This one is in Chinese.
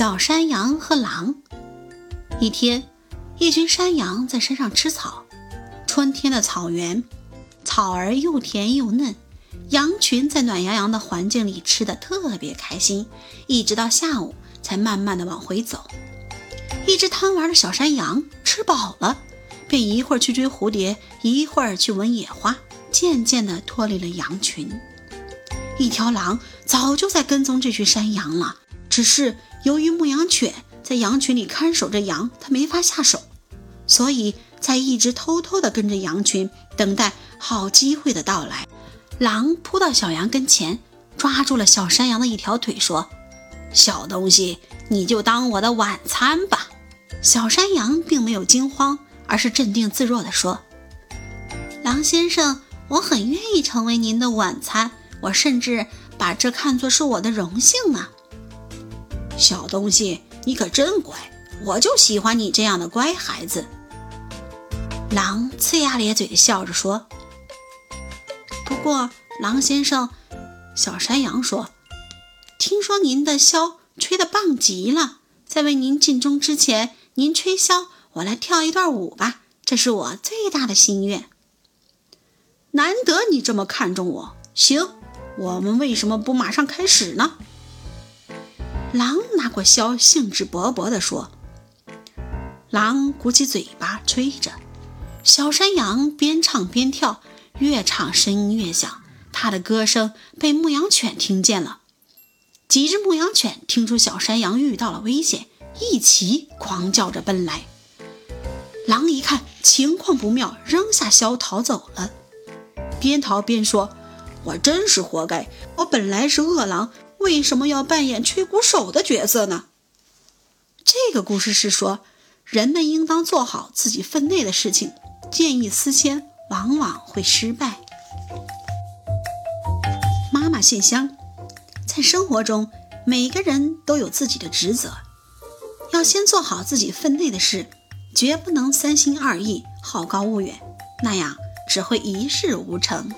小山羊和狼。一天，一群山羊在山上吃草。春天的草原，草儿又甜又嫩，羊群在暖洋洋的环境里吃得特别开心。一直到下午，才慢慢的往回走。一只贪玩的小山羊吃饱了，便一会儿去追蝴蝶，一会儿去闻野花，渐渐地脱离了羊群。一条狼早就在跟踪这群山羊了，只是由于牧羊犬在羊群里看守着羊，它没法下手，所以才一直偷偷地跟着羊群，等待好机会的到来。狼扑到小羊跟前，抓住了小山羊的一条腿，说：“小东西，你就当我的晚餐吧。”小山羊并没有惊慌，而是镇定自若地说：“狼先生，我很愿意成为您的晚餐。”我甚至把这看作是我的荣幸呢。小东西，你可真乖，我就喜欢你这样的乖孩子。狼呲牙咧嘴地笑着说：“不过，狼先生，小山羊说，听说您的箫吹得棒极了，在为您尽忠之前，您吹箫，我来跳一段舞吧，这是我最大的心愿。难得你这么看重我，行。”我们为什么不马上开始呢？狼拿过箫，兴致勃勃地说：“狼鼓起嘴巴吹着，小山羊边唱边跳，越唱声音越响。它的歌声被牧羊犬听见了。几只牧羊犬听出小山羊遇到了危险，一齐狂叫着奔来。狼一看情况不妙，扔下箫逃走了，边逃边说。”我真是活该！我本来是恶狼，为什么要扮演吹鼓手的角色呢？这个故事是说，人们应当做好自己分内的事情，见异思迁往往会失败。妈妈信箱，在生活中，每个人都有自己的职责，要先做好自己分内的事，绝不能三心二意、好高骛远，那样只会一事无成。